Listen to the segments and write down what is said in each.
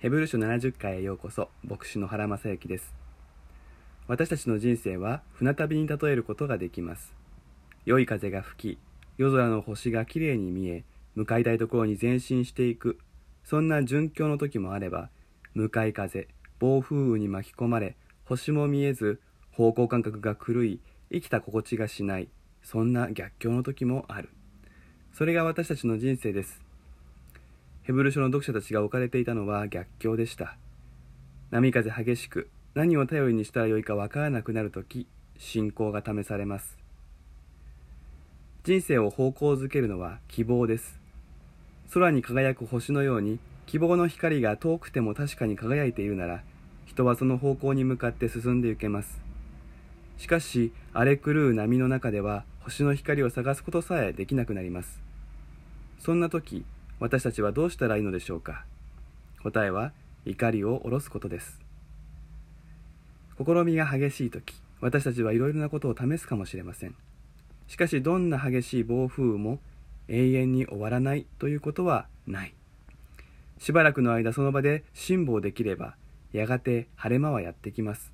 ヘブル書70回へようこそ牧師の原正幸です。私たちの人生は船旅に例えることができます。良い風が吹き夜空の星がきれいに見え向かいたいところに前進していく。そんな順境の時もあれば向かい風暴風雨に巻き込まれ星も見えず方向感覚が狂い生きた心地がしない。そんな逆境の時もある。それが私たちの人生です。ヘブル書の読者たちが置かれていたのは逆境でした。波風激しく何を頼りにしたらよいかわからなくなるとき信仰が試されます。人生を方向づけるのは希望です。空に輝く星のように希望の光が遠くても確かに輝いているなら人はその方向に向かって進んでいけます。しかし荒れ狂う波の中では星の光を探すことさえできなくなります。そんな時私たちはどうしたらいいのでしょうか？答えは怒りを下ろすことです。試みが激しい時私たちはいろいろなことを試すかもしれません。しかしどんな激しい暴風雨も永遠に終わらないということはない。しばらくの間その場で辛抱できればやがて晴れ間はやってきます。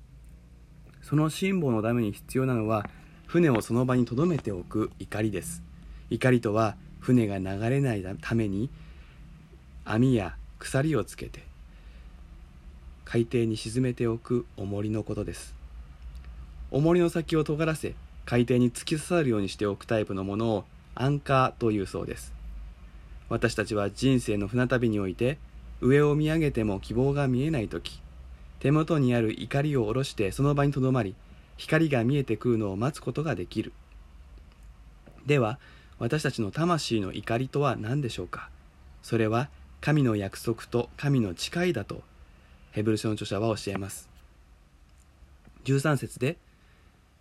その辛抱のために必要なのは船をその場に留めておく怒りです。怒りとは船が流れないために網や鎖をつけて海底に沈めておく重りのことです。重りの先を尖らせ海底に突き刺さるようにしておくタイプのものをアンカーというそうです。私たちは人生の船旅において上を見上げても希望が見えない時手元にある怒りを下ろしてその場にとどまり光が見えてくるのを待つことができる。では私たちの魂の怒りとは何でしょうか？それは神の約束と神の誓いだとヘブル書の著者は教えます。13節で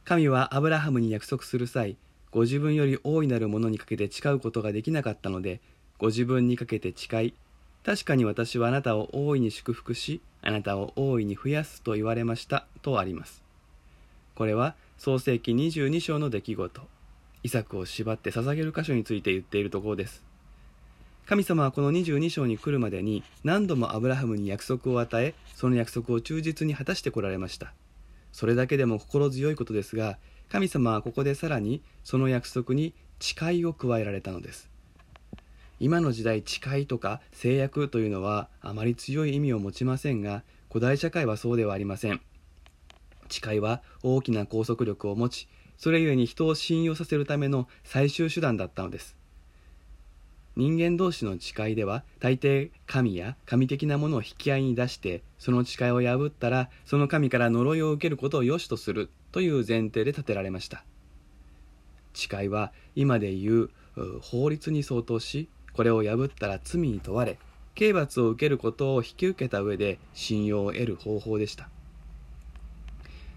神はアブラハムに約束する際ご自分より大いなるものにかけて誓うことができなかったのでご自分にかけて誓い確かに私はあなたを大いに祝福しあなたを大いに増やすと言われましたとあります。これは創世紀22章の出来事。イサクを縛って捧げる箇所について言っているところです。神様はこの22章に来るまでに何度もアブラハムに約束を与えその約束を忠実に果たしてこられました。それだけでも心強いことですが神様はここでさらにその約束に誓いを加えられたのです。今の時代誓いとか制約というのはあまり強い意味を持ちませんが古代社会はそうではありません。誓いは大きな拘束力を持ちそれゆえに人を信用させるための最終手段だったのです。人間同士の誓いでは大抵神や神的なものを引き合いに出してその誓いを破ったらその神から呪いを受けることを良しとするという前提で立てられました。誓いは今でいう法律に相当しこれを破ったら罪に問われ刑罰を受けることを引き受けた上で信用を得る方法でした。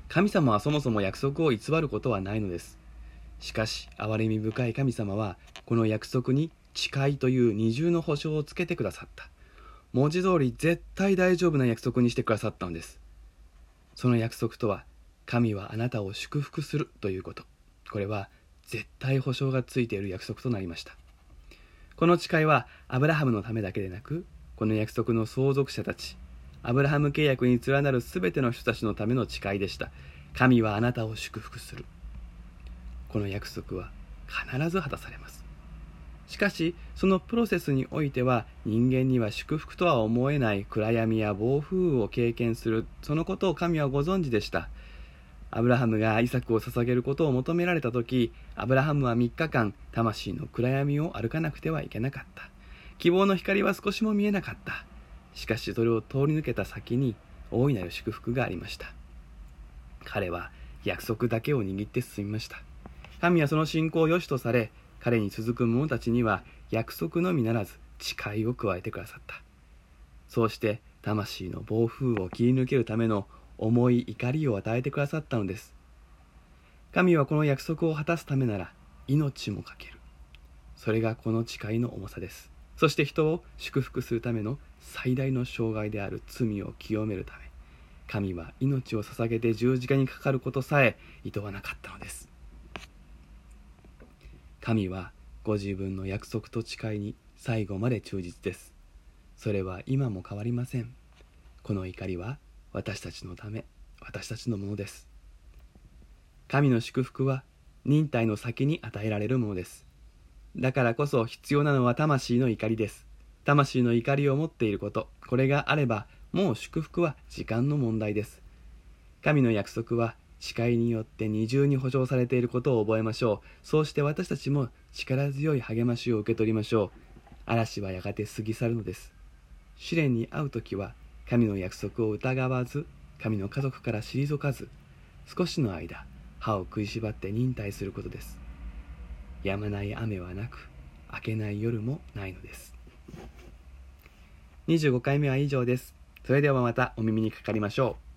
神様はそもそも約束を偽ることはないのです。しかし憐れみ深い神様はこの約束に誓いという二重の保証をつけてくださった。文字通り絶対大丈夫な約束にしてくださったのです。その約束とは神はあなたを祝福するということ。これは絶対保証がついている約束となりました。この誓いはアブラハムのためだけでなくこの約束の相続者たちアブラハム契約に連なる全ての人たちのための誓いでした。神はあなたを祝福する。この約束は必ず果たされます。しかしそのプロセスにおいては人間には祝福とは思えない暗闇や暴風雨を経験する。そのことを神はご存知でした。アブラハムがイサクを捧げることを求められた時アブラハムは3日間魂の暗闇を歩かなくてはいけなかった。希望の光は少しも見えなかった。しかしそれを通り抜けた先に大いなる祝福がありました。彼は約束だけを握って進みました。神はその信仰を良しとされ彼に続く者たちには約束のみならず誓いを加えてくださった。そうして魂の暴風を切り抜けるための重い怒りを与えてくださったのです。神はこの約束を果たすためなら命もかける。それがこの誓いの重さです。そして人を祝福するための最大の障害である罪を清めるため神は命を捧げて十字架にかかることさえ厭わなかったのです。神はご自分の約束と誓いに最後まで忠実です。それは今も変わりません。この怒りは私たちのため私たちのものです。神の祝福は忍耐の先に与えられるものです。だからこそ必要なのは魂の怒りです。魂の怒りを持っていること。これがあればもう祝福は時間の問題です。神の約束は誓いによって二重に保証されていることを覚えましょう。そうして私たちも力強い励ましを受け取りましょう。嵐はやがて過ぎ去るのです。試練に遭う時は神の約束を疑わず神の家族から退かず少しの間歯を食いしばって忍耐することです。止まない雨はなく明けない夜もないのです。25回目は以上です。それではまたお耳にかかりましょう。